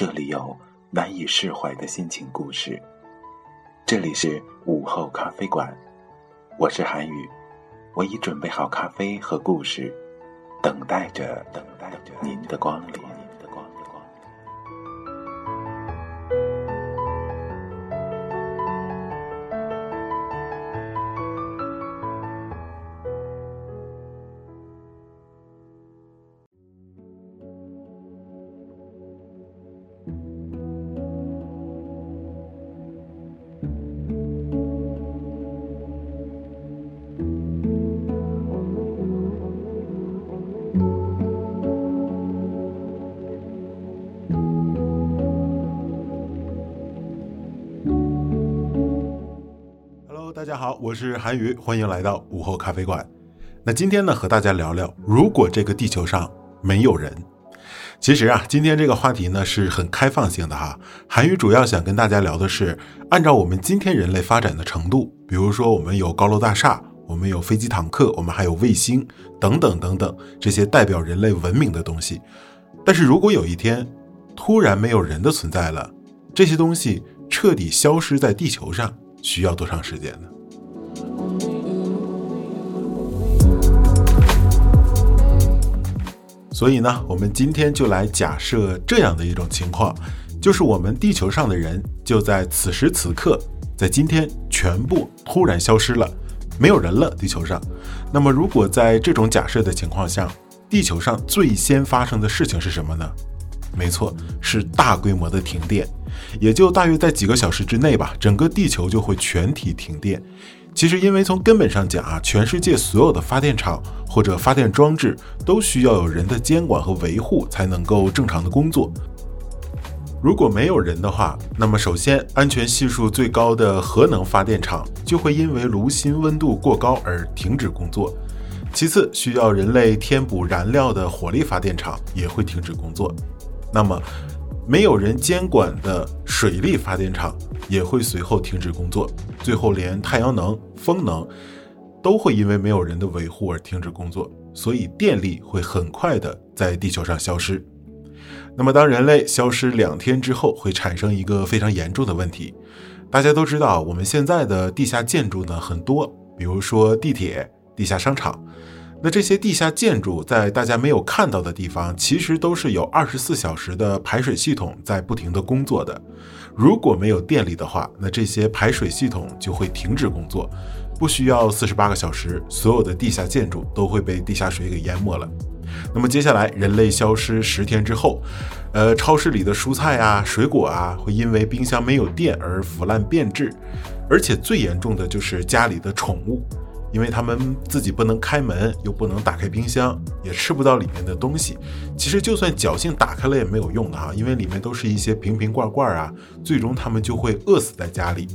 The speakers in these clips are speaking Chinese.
这里有。难以释怀的心情故事。这里是午后咖啡馆，我是韩宇，我已准备好咖啡和故事，等待着，等待着您的光临。大家好，我是韩宇，欢迎来到午后咖啡馆。那今天呢，和大家聊聊，如果这个地球上没有人。其实啊，今天这个话题呢是很开放性的哈。韩宇主要想跟大家聊的是，按照我们今天人类发展的程度，比如说我们有高楼大厦，我们有飞机坦克，我们还有卫星等等等等这些代表人类文明的东西。但是如果有一天突然没有人的存在了，这些东西彻底消失在地球上，需要多长时间呢？所以呢，我们今天就来假设这样的一种情况，就是我们地球上的人就在此时此刻，在今天全部突然消失了，没有人了。地球上，那么如果在这种假设的情况下，地球上最先发生的事情是什么呢？没错，是大规模的停电，也就大约在几个小时之内吧，整个地球就会全体停电。其实，因为从根本上讲啊，全世界所有的发电厂或者发电装置都需要有人的监管和维护才能够正常的工作。如果没有人的话，那么首先安全系数最高的核能发电厂就会因为炉心温度过高而停止工作。其次，需要人类填补燃料的火力发电厂也会停止工作。那么，没有人监管的水力发电厂也会随后停止工作，最后连太阳能、风能都会因为没有人的维护而停止工作，所以电力会很快的在地球上消失。那么，当人类消失两天之后，会产生一个非常严重的问题。大家都知道，我们现在的地下建筑呢很多，比如说地铁、地下商场。那这些地下建筑在大家没有看到的地方，其实都是有二十四小时的排水系统在不停的工作的。如果没有电力的话，那这些排水系统就会停止工作，不需要四十八个小时，所有的地下建筑都会被地下水给淹没了。那么接下来人类消失十天之后，呃，超市里的蔬菜啊、水果啊，会因为冰箱没有电而腐烂变质，而且最严重的就是家里的宠物。因为他们自己不能开门，又不能打开冰箱，也吃不到里面的东西。其实就算侥幸打开了也没有用的哈，因为里面都是一些瓶瓶罐罐啊，最终他们就会饿死在家里。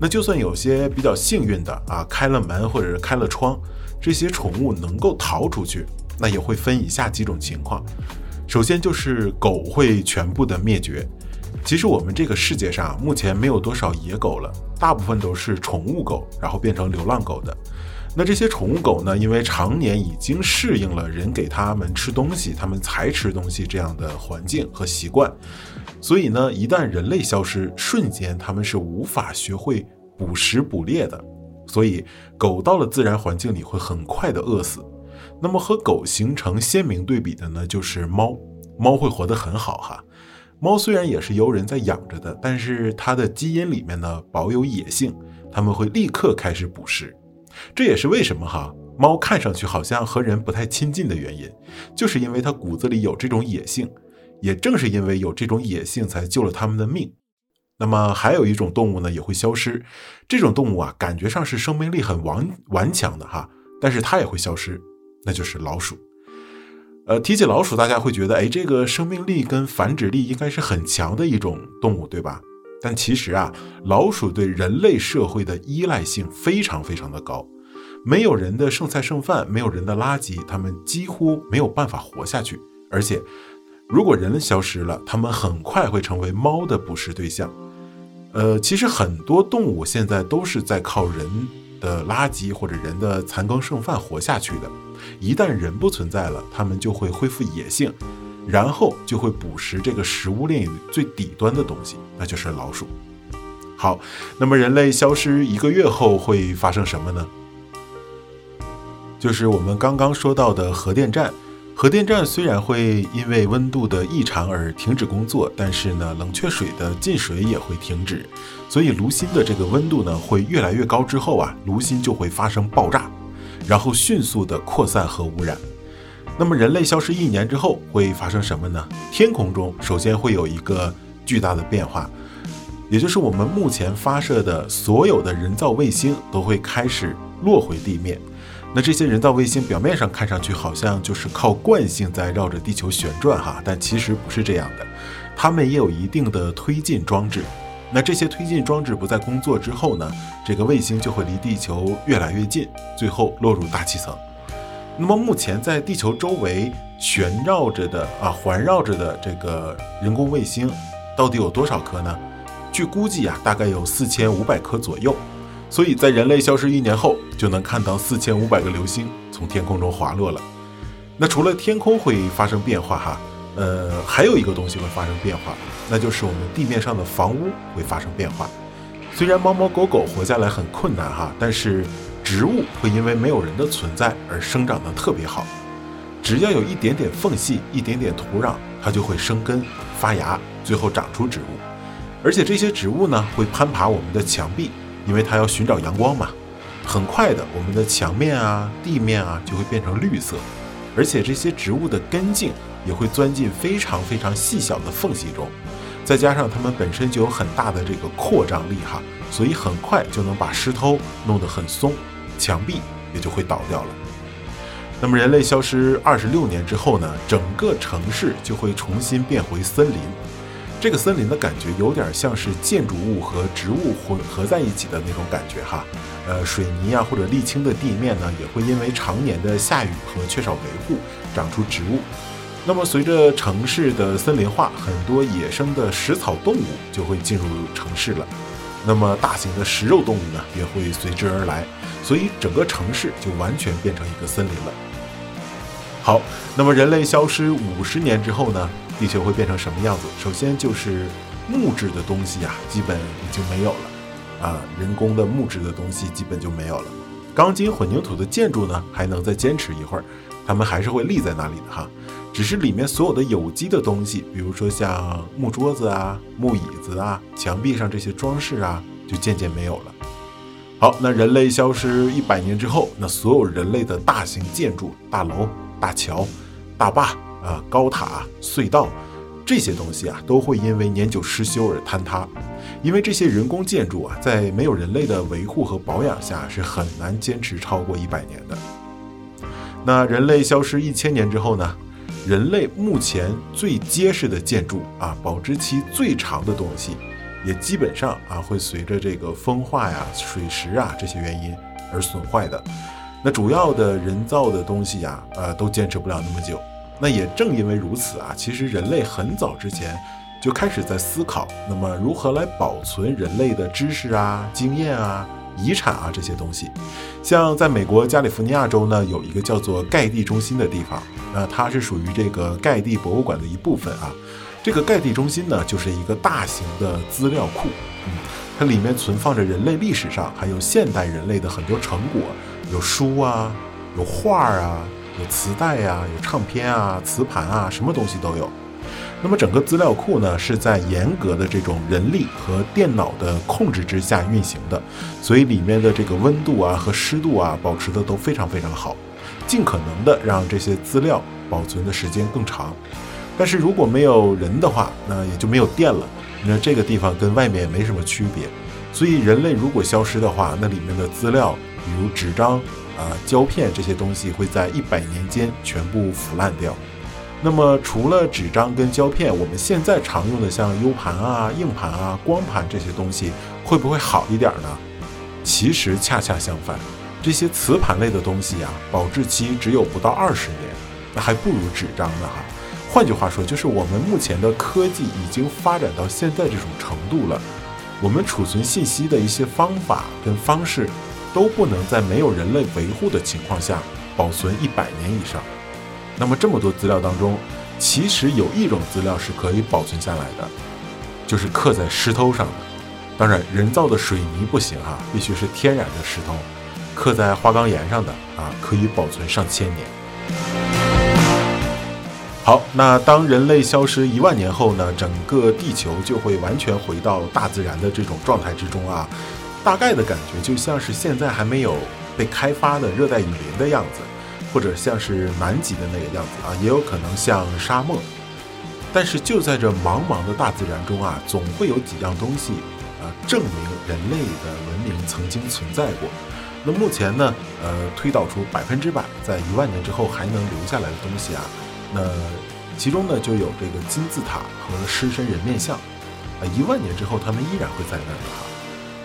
那就算有些比较幸运的啊，开了门或者是开了窗，这些宠物能够逃出去，那也会分以下几种情况。首先就是狗会全部的灭绝。其实我们这个世界上目前没有多少野狗了，大部分都是宠物狗，然后变成流浪狗的。那这些宠物狗呢？因为常年已经适应了人给它们吃东西，它们才吃东西这样的环境和习惯，所以呢，一旦人类消失，瞬间它们是无法学会捕食捕猎的。所以，狗到了自然环境里会很快的饿死。那么和狗形成鲜明对比的呢，就是猫。猫会活得很好哈。猫虽然也是由人在养着的，但是它的基因里面呢保有野性，它们会立刻开始捕食。这也是为什么哈猫看上去好像和人不太亲近的原因，就是因为它骨子里有这种野性，也正是因为有这种野性，才救了它们的命。那么还有一种动物呢也会消失，这种动物啊感觉上是生命力很顽顽强的哈，但是它也会消失，那就是老鼠。呃，提起老鼠，大家会觉得，哎，这个生命力跟繁殖力应该是很强的一种动物，对吧？但其实啊，老鼠对人类社会的依赖性非常非常的高。没有人的剩菜剩饭，没有人的垃圾，它们几乎没有办法活下去。而且，如果人消失了，它们很快会成为猫的捕食对象。呃，其实很多动物现在都是在靠人的垃圾或者人的残羹剩饭活下去的。一旦人不存在了，它们就会恢复野性，然后就会捕食这个食物链最底端的东西，那就是老鼠。好，那么人类消失一个月后会发生什么呢？就是我们刚刚说到的核电站。核电站虽然会因为温度的异常而停止工作，但是呢，冷却水的进水也会停止，所以炉心的这个温度呢会越来越高。之后啊，炉心就会发生爆炸。然后迅速的扩散和污染。那么人类消失一年之后会发生什么呢？天空中首先会有一个巨大的变化，也就是我们目前发射的所有的人造卫星都会开始落回地面。那这些人造卫星表面上看上去好像就是靠惯性在绕着地球旋转哈，但其实不是这样的，它们也有一定的推进装置。那这些推进装置不再工作之后呢？这个卫星就会离地球越来越近，最后落入大气层。那么目前在地球周围旋绕着的啊，环绕着的这个人工卫星，到底有多少颗呢？据估计啊，大概有四千五百颗左右。所以在人类消失一年后，就能看到四千五百个流星从天空中滑落了。那除了天空会发生变化哈？呃，还有一个东西会发生变化，那就是我们地面上的房屋会发生变化。虽然猫猫狗狗活下来很困难哈，但是植物会因为没有人的存在而生长得特别好。只要有一点点缝隙、一点点土壤，它就会生根发芽，最后长出植物。而且这些植物呢，会攀爬我们的墙壁，因为它要寻找阳光嘛。很快的，我们的墙面啊、地面啊就会变成绿色。而且这些植物的根茎。也会钻进非常非常细小的缝隙中，再加上它们本身就有很大的这个扩张力哈，所以很快就能把石头弄得很松，墙壁也就会倒掉了。那么人类消失二十六年之后呢，整个城市就会重新变回森林。这个森林的感觉有点像是建筑物和植物混合在一起的那种感觉哈。呃，水泥啊或者沥青的地面呢，也会因为常年的下雨和缺少维护，长出植物。那么，随着城市的森林化，很多野生的食草动物就会进入城市了。那么，大型的食肉动物呢，也会随之而来。所以，整个城市就完全变成一个森林了。好，那么人类消失五十年之后呢，地球会变成什么样子？首先就是木质的东西呀，基本已经没有了啊，人工的木质的东西基本就没有了。钢筋混凝土的建筑呢，还能再坚持一会儿，它们还是会立在那里的哈。只是里面所有的有机的东西，比如说像木桌子啊、木椅子啊、墙壁上这些装饰啊，就渐渐没有了。好，那人类消失一百年之后，那所有人类的大型建筑、大楼、大桥、大坝啊、高塔、隧道这些东西啊，都会因为年久失修而坍塌。因为这些人工建筑啊，在没有人类的维护和保养下，是很难坚持超过一百年的。那人类消失一千年之后呢？人类目前最结实的建筑啊，保质期最长的东西，也基本上啊会随着这个风化呀、水蚀啊这些原因而损坏的。那主要的人造的东西呀，呃，都坚持不了那么久。那也正因为如此啊，其实人类很早之前就开始在思考，那么如何来保存人类的知识啊、经验啊。遗产啊，这些东西，像在美国加利福尼亚州呢，有一个叫做盖蒂中心的地方，那它是属于这个盖蒂博物馆的一部分啊。这个盖蒂中心呢，就是一个大型的资料库，嗯，它里面存放着人类历史上还有现代人类的很多成果，有书啊，有画啊，有磁带呀，有唱片啊，磁盘啊，什么东西都有。那么整个资料库呢，是在严格的这种人力和电脑的控制之下运行的，所以里面的这个温度啊和湿度啊保持的都非常非常好，尽可能的让这些资料保存的时间更长。但是如果没有人的话，那也就没有电了，那这个地方跟外面也没什么区别。所以人类如果消失的话，那里面的资料，比如纸张啊、胶片这些东西，会在一百年间全部腐烂掉。那么除了纸张跟胶片，我们现在常用的像 U 盘啊、硬盘啊、光盘这些东西，会不会好一点呢？其实恰恰相反，这些磁盘类的东西呀，保质期只有不到二十年，那还不如纸张呢哈。换句话说，就是我们目前的科技已经发展到现在这种程度了，我们储存信息的一些方法跟方式，都不能在没有人类维护的情况下保存一百年以上。那么这么多资料当中，其实有一种资料是可以保存下来的，就是刻在石头上的。当然，人造的水泥不行哈，必须是天然的石头，刻在花岗岩上的啊，可以保存上千年。好，那当人类消失一万年后呢？整个地球就会完全回到大自然的这种状态之中啊。大概的感觉就像是现在还没有被开发的热带雨林的样子，或者像是南极的那个样子啊，也有可能像沙漠。但是就在这茫茫的大自然中啊，总会有几样东西啊，证明人类的文明曾经存在过。那目前呢，呃，推导出百分之百在一万年之后还能留下来的东西啊。那其中呢，就有这个金字塔和狮身人面像，啊，一万年之后他们依然会在那儿哈。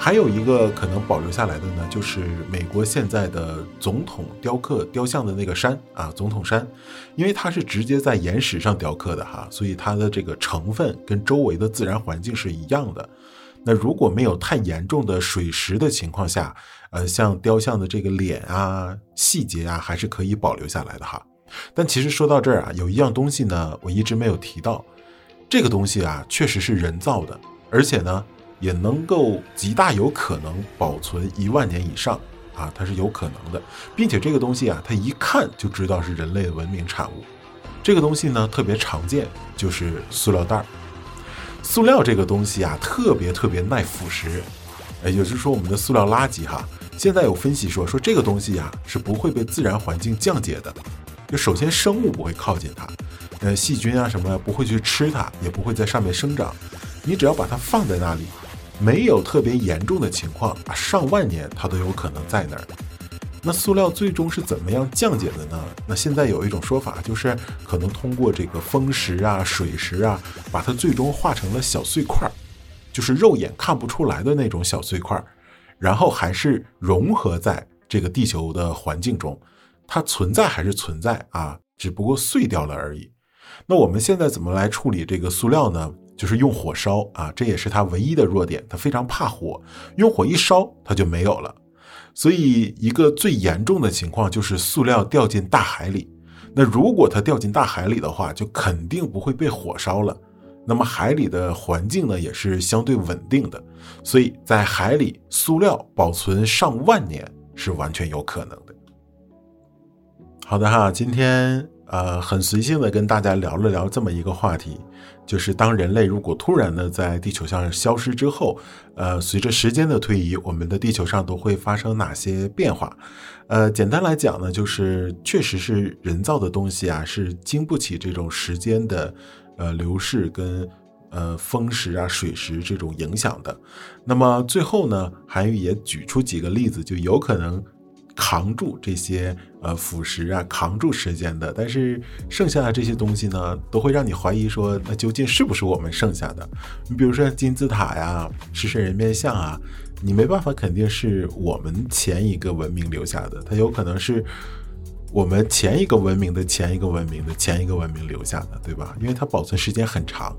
还有一个可能保留下来的呢，就是美国现在的总统雕刻雕像的那个山啊，总统山，因为它是直接在岩石上雕刻的哈，所以它的这个成分跟周围的自然环境是一样的。那如果没有太严重的水蚀的情况下，呃，像雕像的这个脸啊、细节啊，还是可以保留下来的哈。但其实说到这儿啊，有一样东西呢，我一直没有提到。这个东西啊，确实是人造的，而且呢，也能够极大有可能保存一万年以上啊，它是有可能的，并且这个东西啊，它一看就知道是人类文明产物。这个东西呢，特别常见，就是塑料袋儿。塑料这个东西啊，特别特别耐腐蚀，也就是说，我们的塑料垃圾哈，现在有分析说，说这个东西呀，是不会被自然环境降解的。就首先生物不会靠近它，呃，细菌啊什么不会去吃它，也不会在上面生长。你只要把它放在那里，没有特别严重的情况啊，上万年它都有可能在那儿。那塑料最终是怎么样降解的呢？那现在有一种说法，就是可能通过这个风蚀啊、水蚀啊，把它最终化成了小碎块儿，就是肉眼看不出来的那种小碎块儿，然后还是融合在这个地球的环境中。它存在还是存在啊？只不过碎掉了而已。那我们现在怎么来处理这个塑料呢？就是用火烧啊，这也是它唯一的弱点，它非常怕火，用火一烧它就没有了。所以一个最严重的情况就是塑料掉进大海里。那如果它掉进大海里的话，就肯定不会被火烧了。那么海里的环境呢，也是相对稳定的，所以在海里塑料保存上万年是完全有可能的。好的哈，今天呃很随性的跟大家聊了聊这么一个话题，就是当人类如果突然的在地球上消失之后，呃，随着时间的推移，我们的地球上都会发生哪些变化？呃，简单来讲呢，就是确实是人造的东西啊，是经不起这种时间的呃流逝跟呃风蚀啊、水蚀这种影响的。那么最后呢，韩愈也举出几个例子，就有可能。扛住这些呃腐蚀啊，扛住时间的，但是剩下的这些东西呢，都会让你怀疑说，那究竟是不是我们剩下的？你比如说金字塔呀、狮身人面像啊，你没办法肯定是我们前一个文明留下的，它有可能是我们前一个文明的前一个文明的前一个文明留下的，对吧？因为它保存时间很长。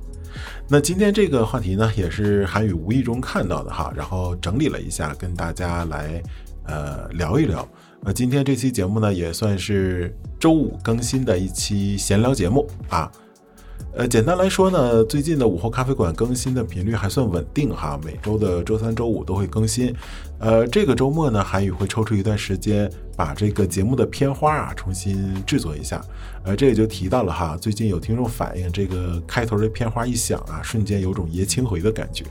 那今天这个话题呢，也是韩宇无意中看到的哈，然后整理了一下，跟大家来。呃，聊一聊。那，今天这期节目呢，也算是周五更新的一期闲聊节目啊。呃，简单来说呢，最近的午后咖啡馆更新的频率还算稳定哈，每周的周三、周五都会更新。呃，这个周末呢，韩宇会抽出一段时间，把这个节目的片花啊重新制作一下。呃，这也就提到了哈，最近有听众反映，这个开头的片花一响啊，瞬间有种爷青回的感觉。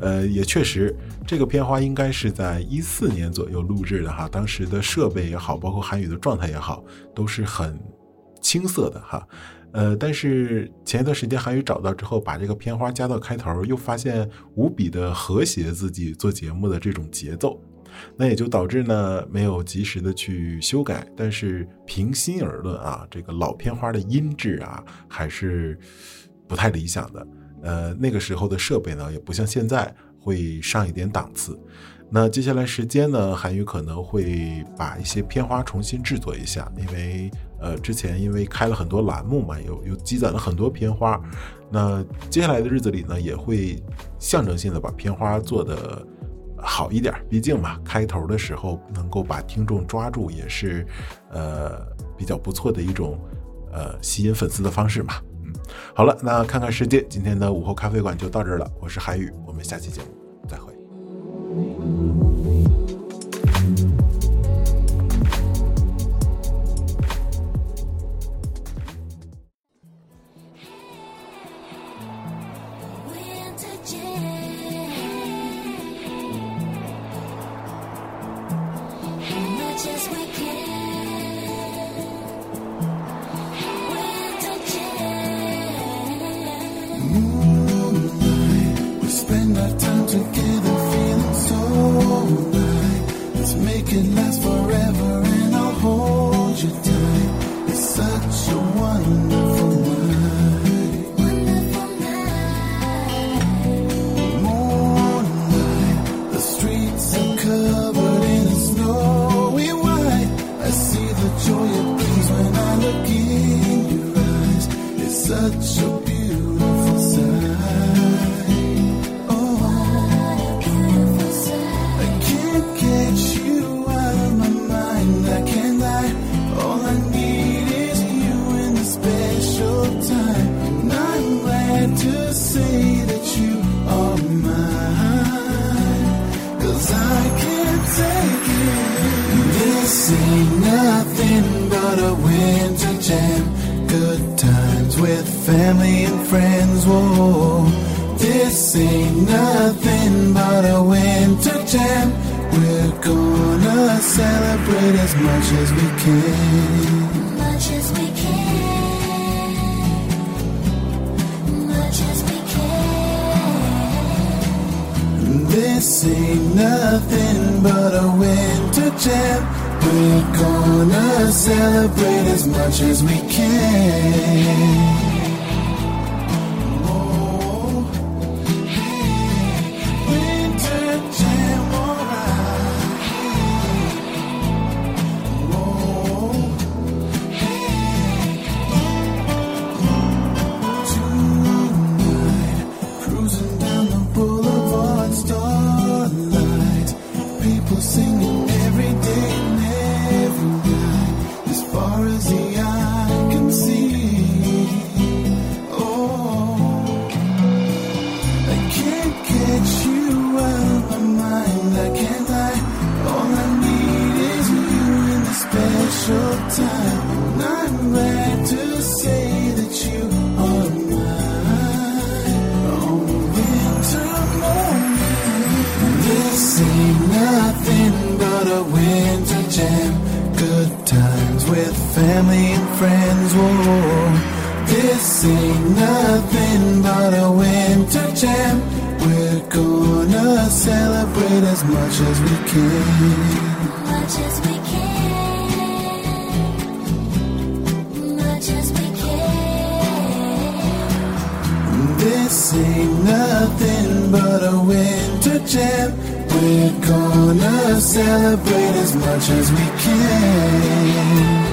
呃，也确实，这个片花应该是在一四年左右录制的哈，当时的设备也好，包括韩语的状态也好，都是很青涩的哈。呃，但是前一段时间韩语找到之后，把这个片花加到开头，又发现无比的和谐自己做节目的这种节奏。那也就导致呢没有及时的去修改。但是平心而论啊，这个老片花的音质啊还是不太理想的。呃，那个时候的设备呢也不像现在会上一点档次。那接下来时间呢，韩宇可能会把一些片花重新制作一下，因为呃之前因为开了很多栏目嘛，有有积攒了很多片花。那接下来的日子里呢，也会象征性的把片花做的好一点，毕竟嘛，开头的时候能够把听众抓住，也是呃比较不错的一种呃吸引粉丝的方式嘛。嗯，好了，那看看世界，今天的午后咖啡馆就到这儿了，我是韩宇，我们下期节目再会。Thank you. Ain't nothing but a winter jam. Good times with family and friends. Whoa. This ain't nothing but a winter jam. We're gonna celebrate as much as we can. Much as we can. Much as we can. This ain't nothing but a winter jam. We're gonna celebrate as much as we can. This ain't nothing but a winter jam. We're gonna celebrate as much as we can. Much as we can. Much as we can. This ain't nothing but a winter jam. We're gonna celebrate as much as we can.